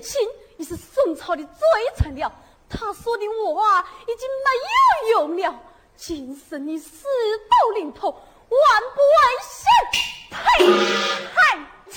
亲你，狄青已是宋朝的罪臣了，他说的话已经没有用了。今生你死到临头，万不万幸，呸！太强。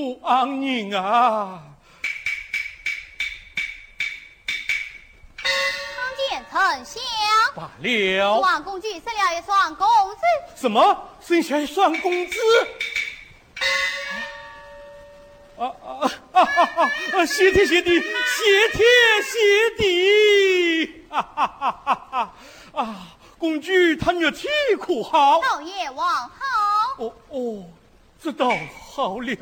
体可安宁啊！参见丞相。罢了，王公举生了一双公子，什么生下一双公子？啊啊啊啊啊！谢天谢地，谢天谢地！啊哈哈哈哈！啊，公举他肉体可好？老爷王好。哦哦，这倒好了。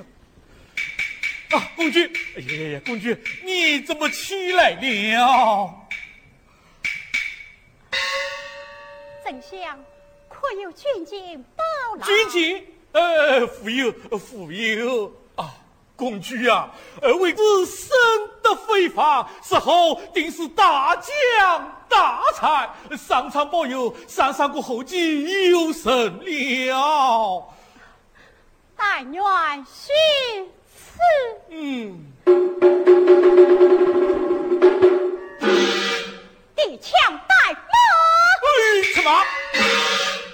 啊，公举，哎呀呀呀，公举，你怎么起来了？丞相，可有军警报来？军警，呃，富有，富有啊，公举啊，呃，为子生得非凡，死后定是大将大才，上苍保佑，三三个后继有神了。但愿须此。嗯。递枪带马，哎，什么？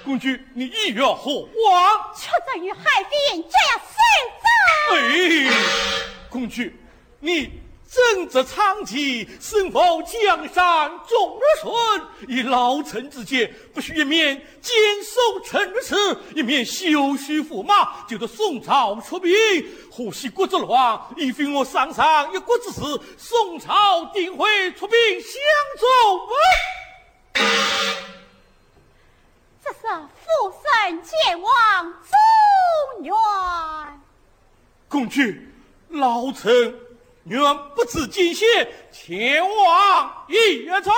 公举，你意欲何往？出征于海边，这样死战。哎，公举，你正值昌吉，身负江山重顺，以老臣之见，不须一面坚守城池，一面休须驸马，就得宋朝出兵。河西国之乱，已非我上上一国之事，宋朝定会出兵相助。这是父神见望中原。公举，老臣愿不辞艰险，前往一中。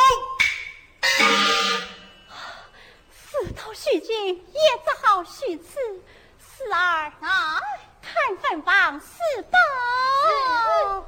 四头须进，也只好须此。四儿，啊，看分房四宝。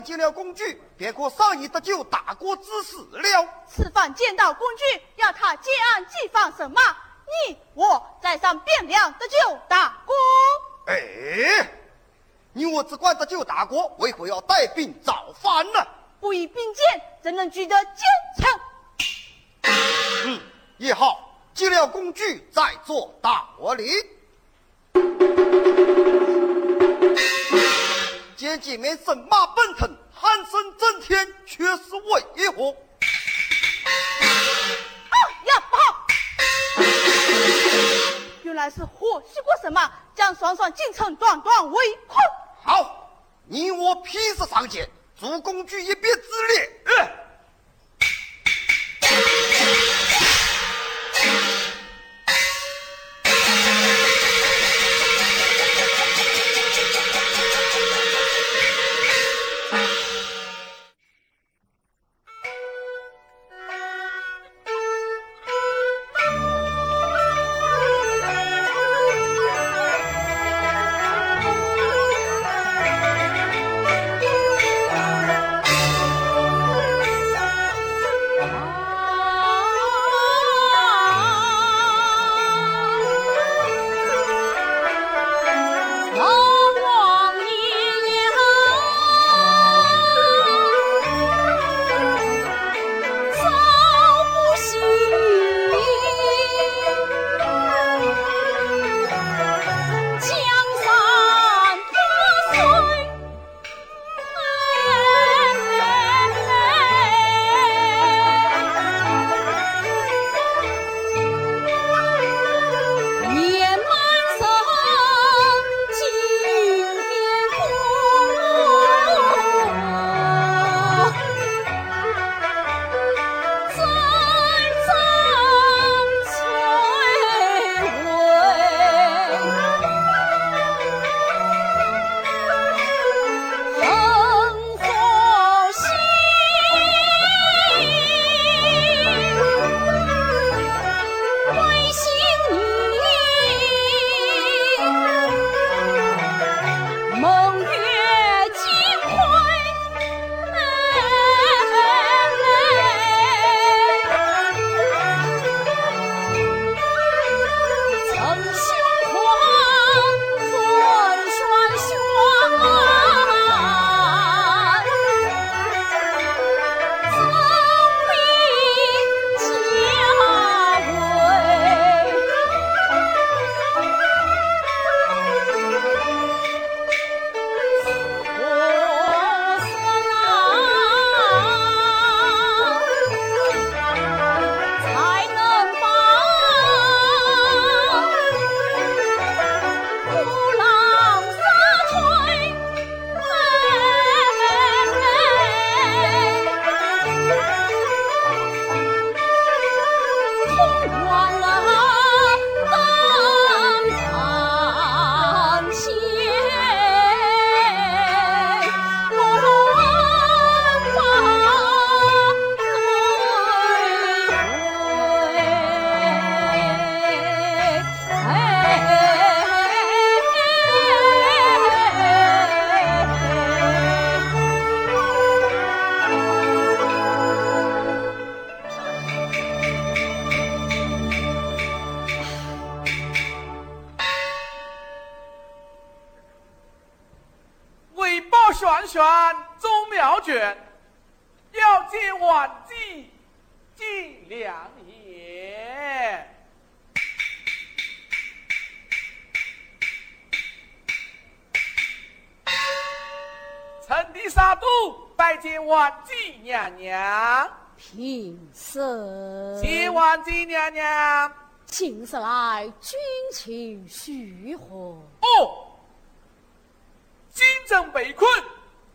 还见了工具，便可上你得救大国之死了。此番见到工具，要他结案即放什么？你我在上汴梁得救大哥。哎，你我只管得救大国，为何要带兵造反呢？不以兵谏，怎能取得奸臣？嗯，也好，接了工具再做道理。见几面神马奔腾，喊声震天，却是为何？啊呀，不好！原来是火系过神马，将双双进城断断围困。好，你我披着上剑，助工具一臂之列。万娘娘，平身。谢万姬娘娘，今日来军情须何？哦，京城被困，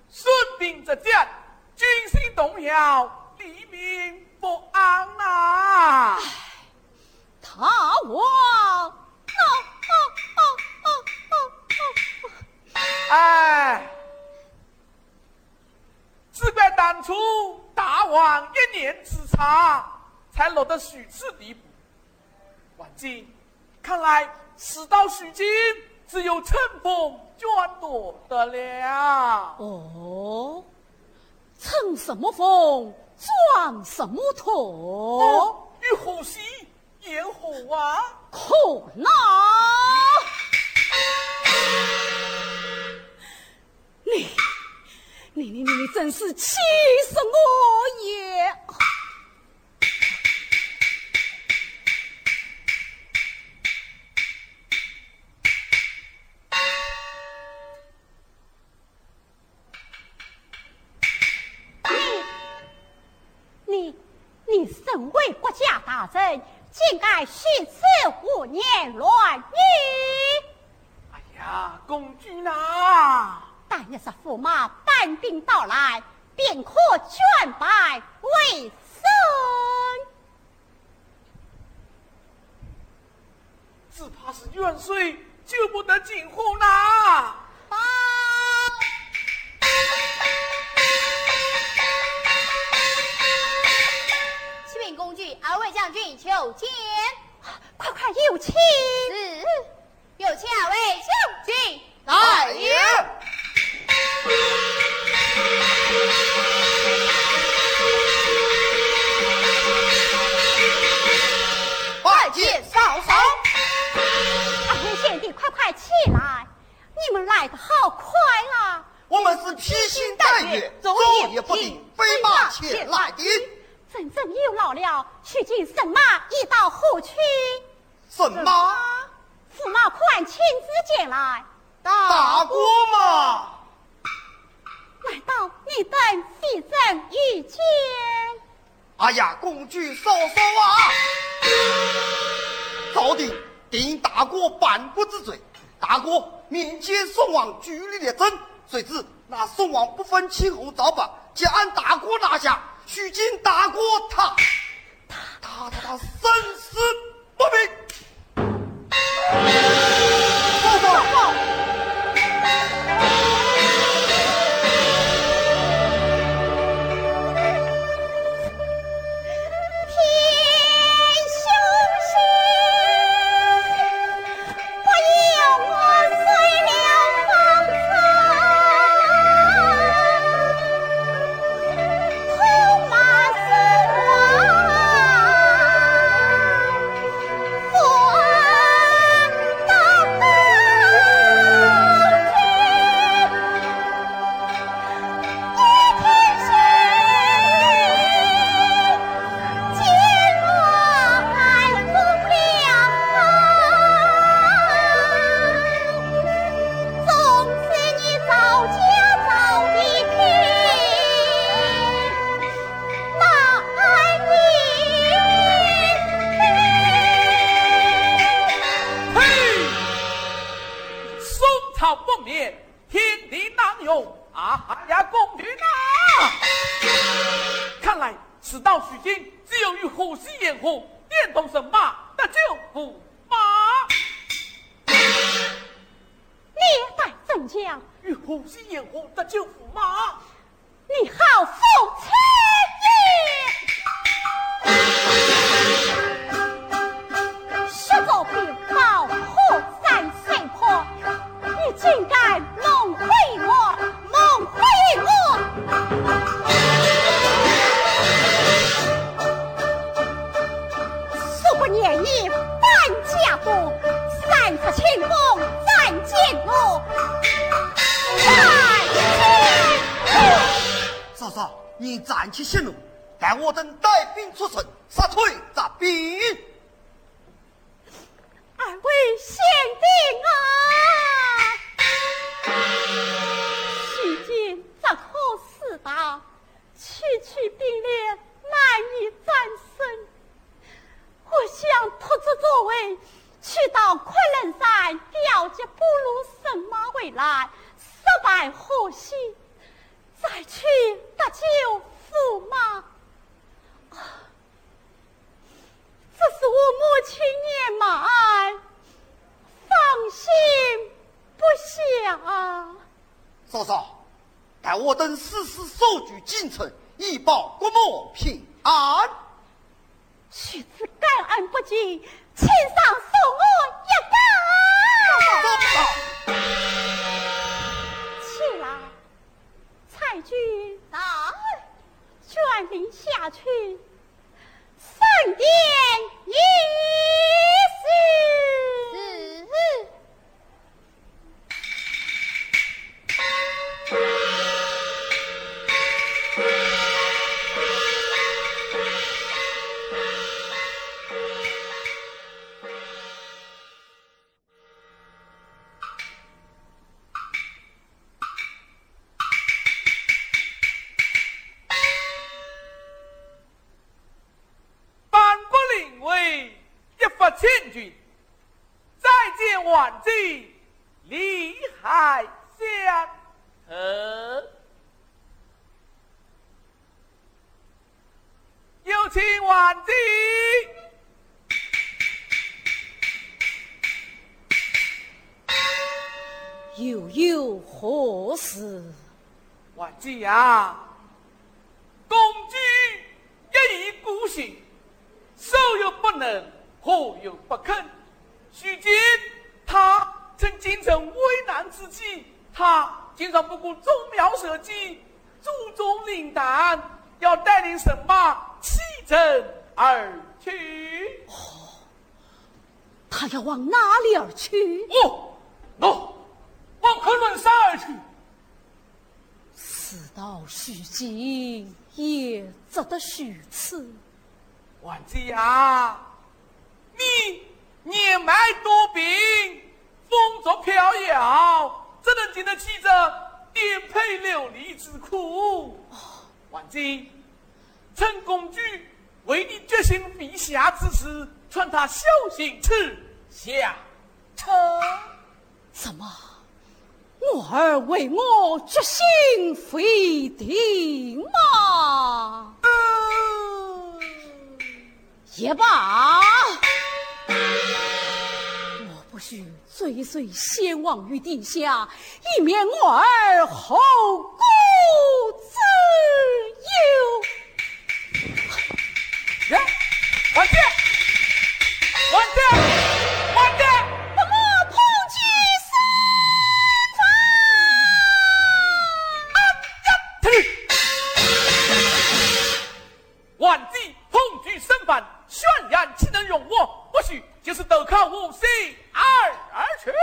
孙兵之将，军心动摇，黎民不安呐！他王！哎。只怪当初大王一念之差，才落得如此地步。万金，看来事到如今，只有乘风转舵得了。哦，乘什么风，撞什么土，与后喜言何啊？可恼！你，你你你你真是气死我也！你，你，你身为国家大人，竟敢徇私胡言乱语！哎呀，公主呐！但一是驸马搬兵到来，便可卷败为胜。只怕是远水救不得近火呐！报！启禀公举，二位将军求见。快快有请！是，有请二位将军。来也！拜见嫂嫂。二位贤弟，快快起来！你们来的好快啊！我们是披星戴月、昼夜不停飞马前来的。真正有劳了，马已到何去？什么？驸马快亲自前来。大哥嘛？难道你等非正遇见？哎呀，公举嫂嫂啊！朝廷定大哥半国之罪，大哥面见宋王据理力争，谁知那宋王不分青红皂白，将俺大哥拿下，许今大哥他他他他他生死不明。啊呀，公平呐！看来此道取经，只有与虎溪掩护，电动神马得救驸马。历代真将，与虎溪掩护得救驸马。你好风吹你暂且息怒，待我等带兵出城，杀退杂兵。二位贤弟啊，许今这可事大，区区兵烈难以战胜。我想托这作为，去到昆仑山调集不如神马回来，失败后喜，再去得救驸马。啊这是我母亲年迈，放心不下。嫂嫂，待我等死死守住京城，以保国母平安。许此感恩不尽，请上送我一万岁呀！公举一意孤行，手又不能，火又不肯。如今他趁京城危难之际，他竟然不顾宗庙社稷，注重领胆，要带领神马弃城而去。哦他要往哪里而去？哦，喏，往昆仑山而去。此道虚惊，也值得虚此。万岁啊！你年迈多病，风烛飘摇，怎能经得起这颠沛流离之苦？万岁，陈公举为你决心陛下之事，传他小心去下臣。怎么？我儿为我决心非定吗？也罢，我不须追随先王于地下，以免我儿后顾之忧。呀，万岁！万岁！举身犯，宣言岂能容我？或许，就是斗靠无心二而全。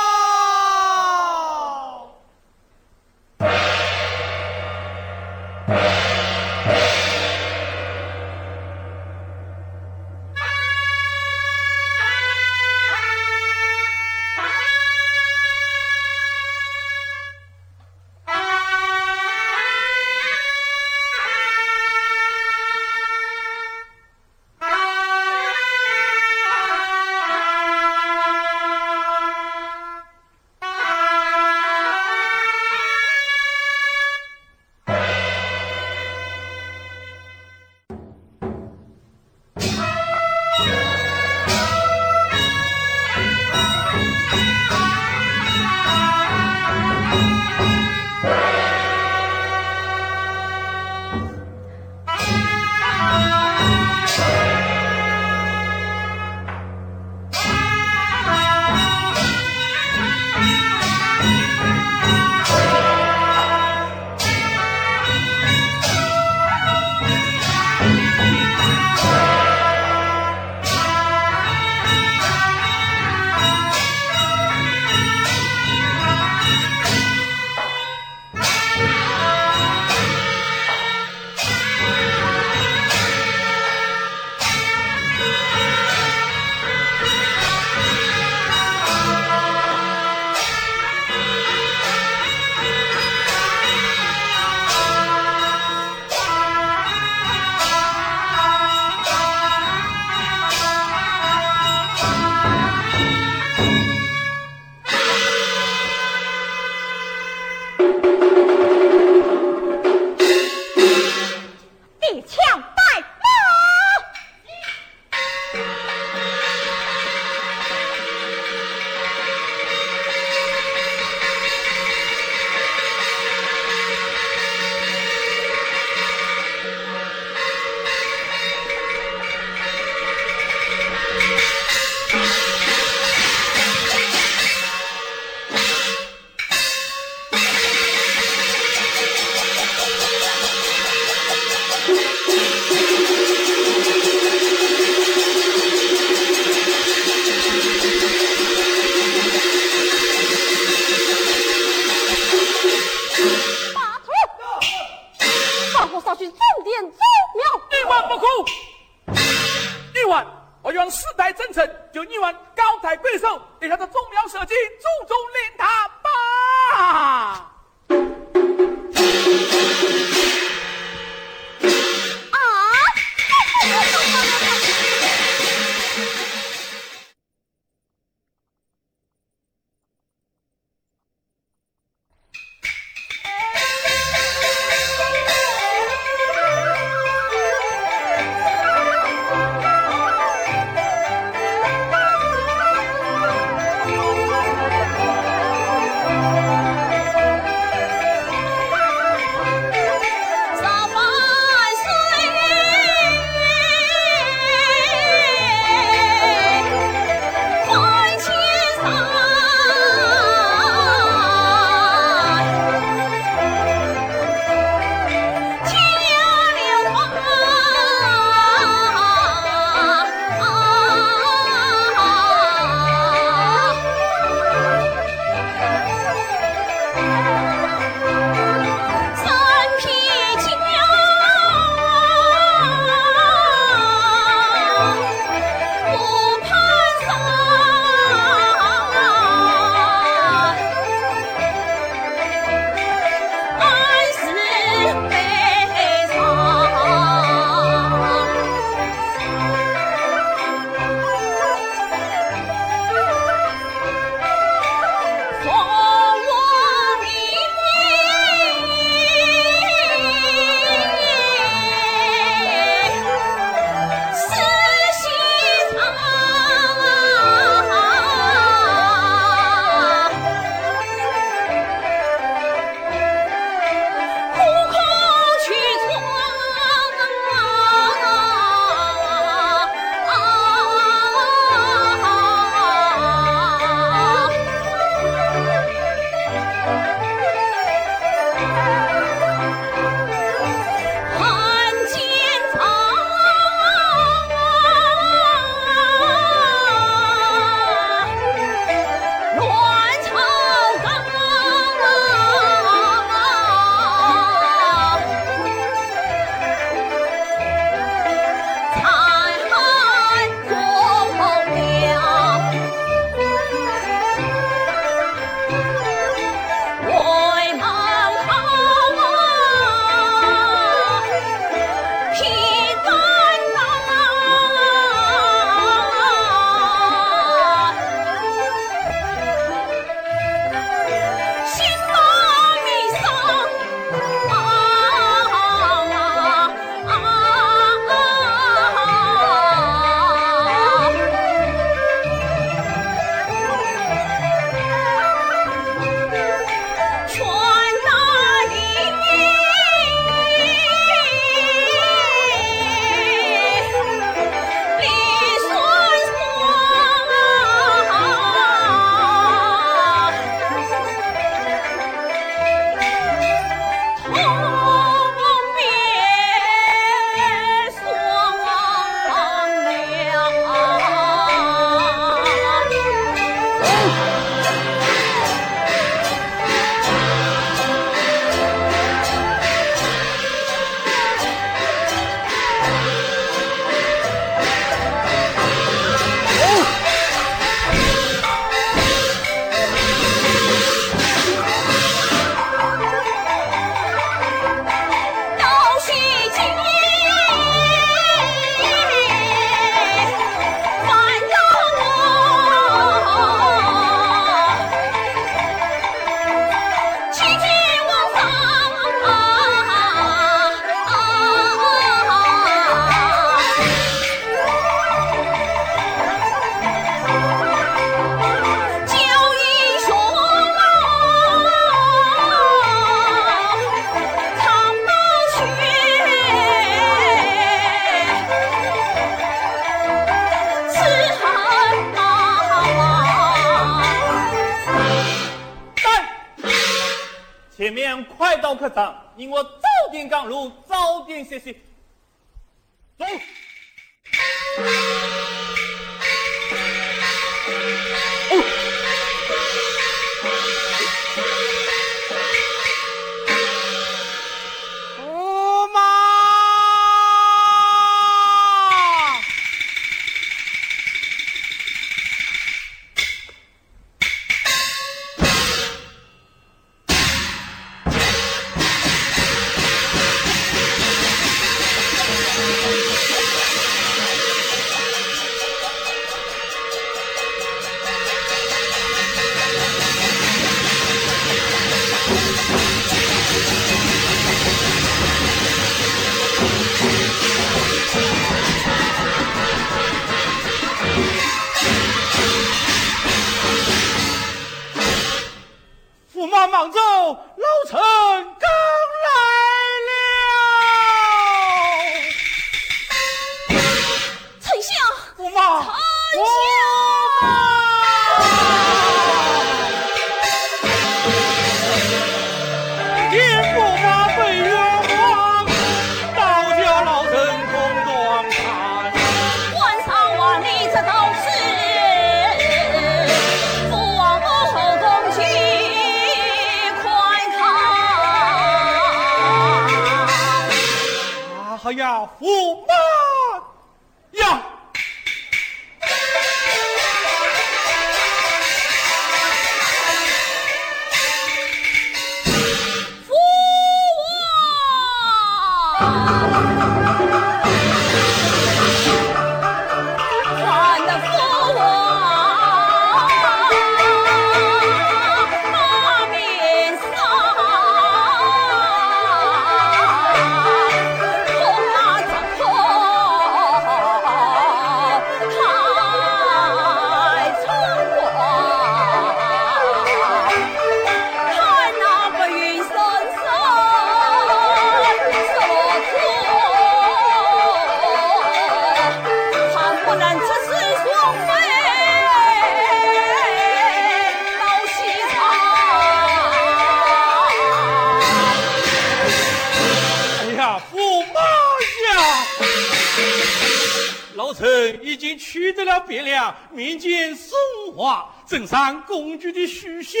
取得了汴梁面见宋华，赠上公主的书信，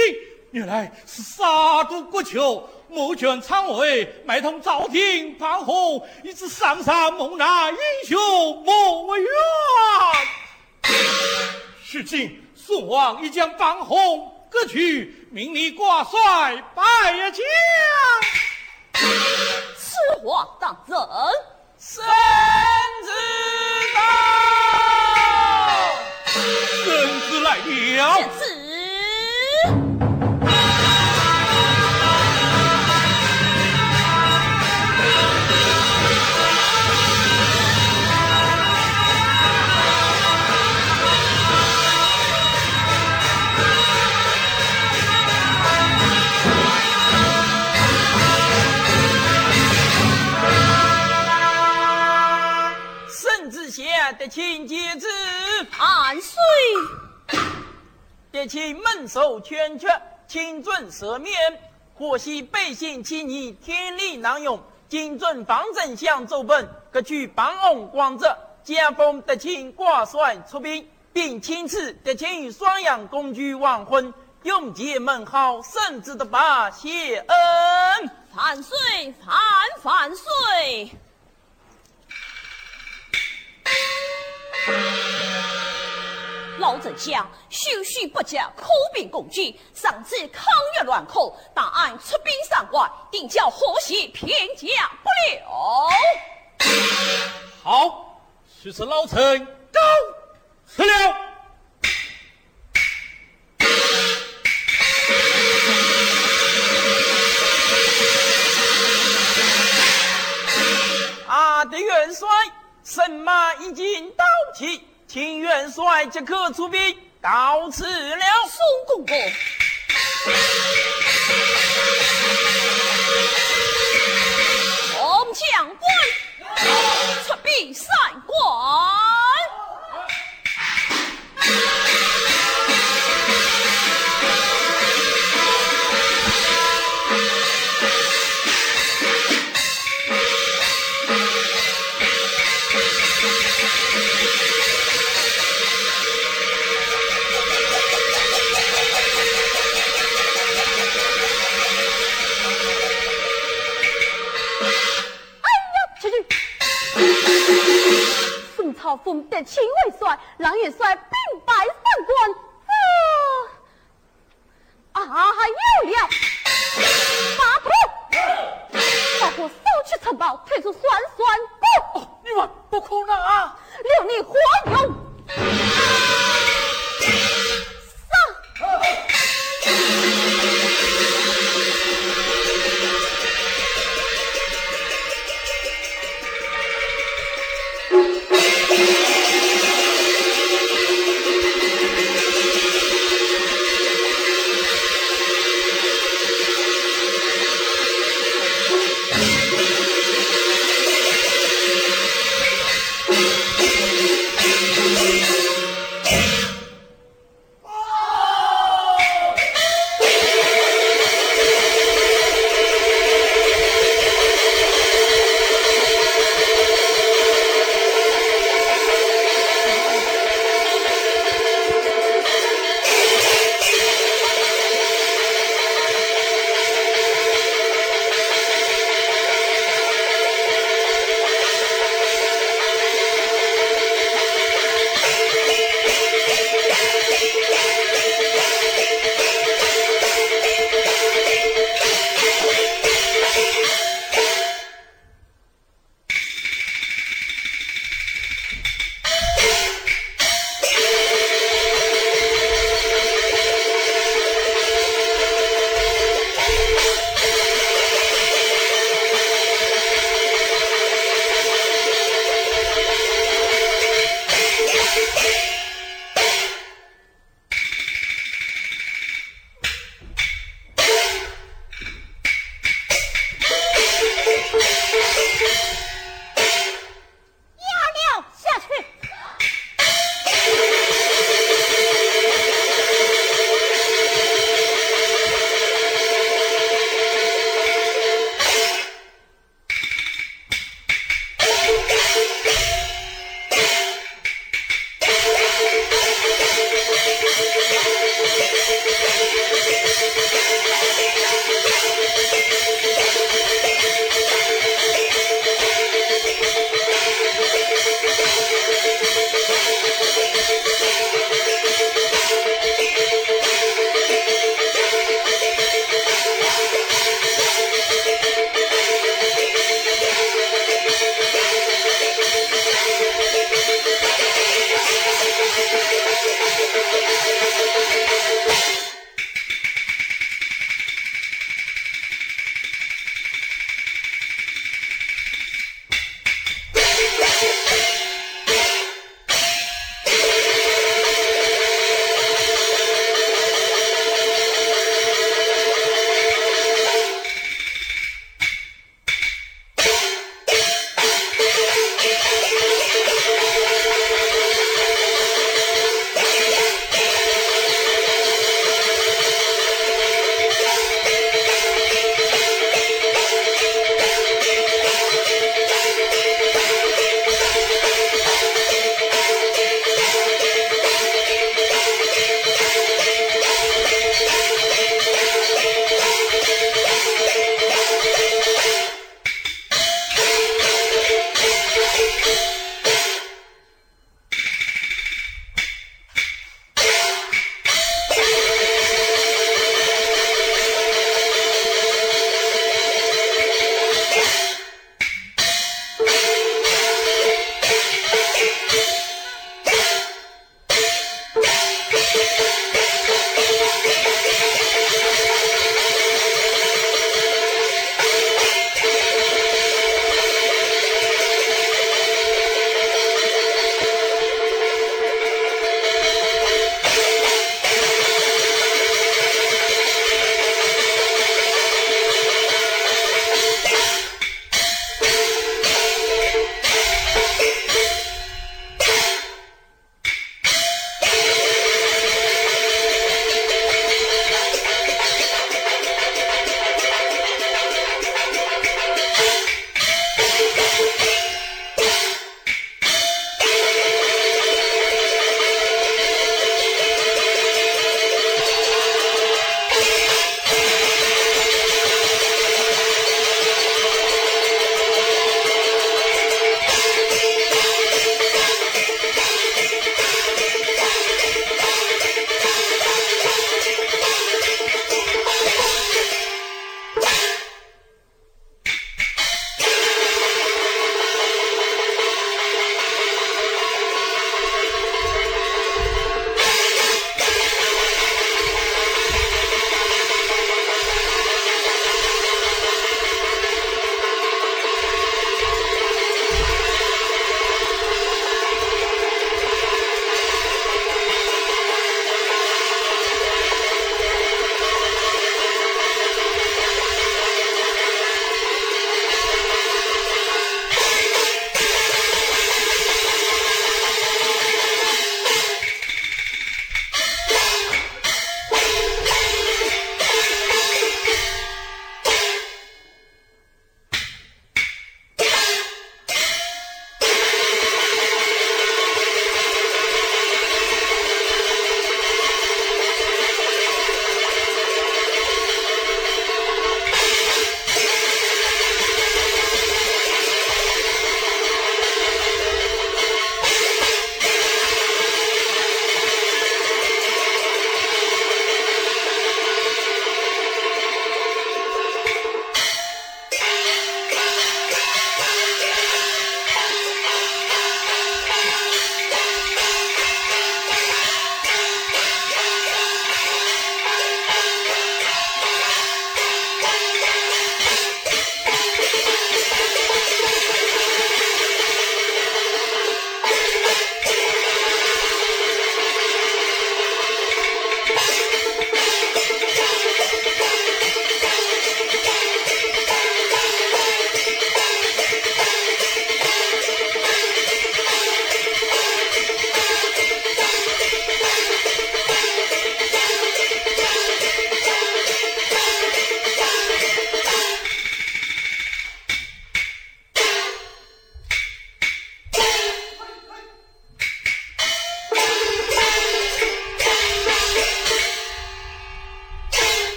原来是杀毒国求，谋权篡位，卖通朝廷 pan 红，以致上上蒙难英雄莫冤。如今宋王已将 pan 红割去，命你挂帅拜将。此话当真？圣旨。孙子来了。请接旨，万岁！得请门首劝劝，请准赦免。可惜百姓欺你，天理难容。谨遵方丞相奏本，各取榜红光泽。加封得清挂帅出兵，并亲赐得请双阳公主完婚，永结门好，圣旨的把谢恩。万岁！万万岁！老丞相，休许不假，苦兵攻击，上至抗越乱寇，大案出兵上关，定叫河西偏将不了。好，许是老臣告辞了。阿的元帅。神马已经到齐，请元帅即刻出兵，到此了。宋公公，红将官出兵三关。好得清为帅，狼也帅，兵败三关。啊，还有了，马虎，马虎收取城堡，退出酸酸谷。你们不哭了啊！留你活用。上。啊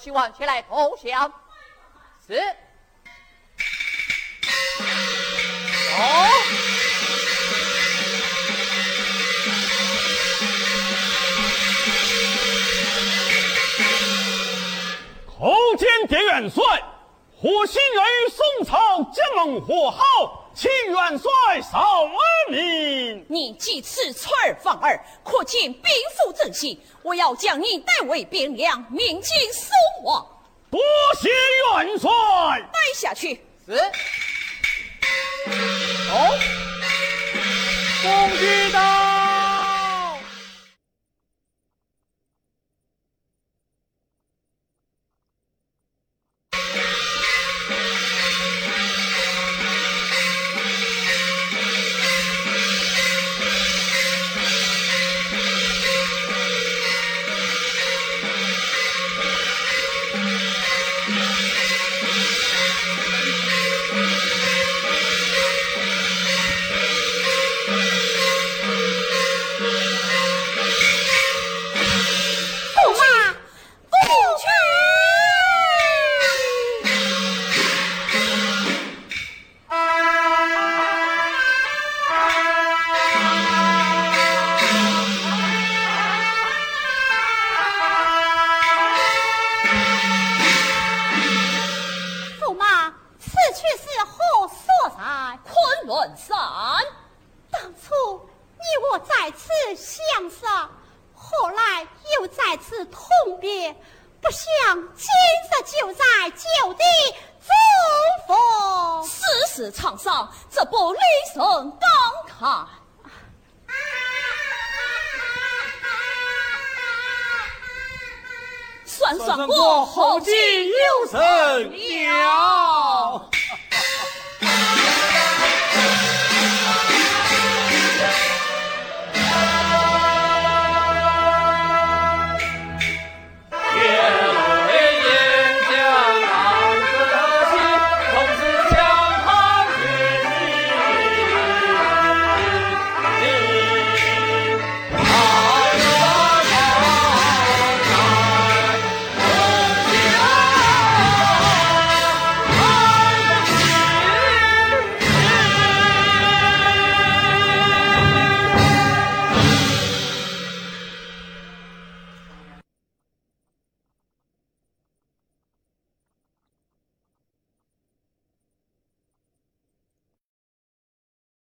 希望前来投降。是。叩见狄元帅，火星人宋朝结盟和好，请元帅稍安宁。你几次出尔反尔，可见兵符正气。我要将你带回汴梁，命进宋王。多谢元帅。带下去。是。哦，公举到。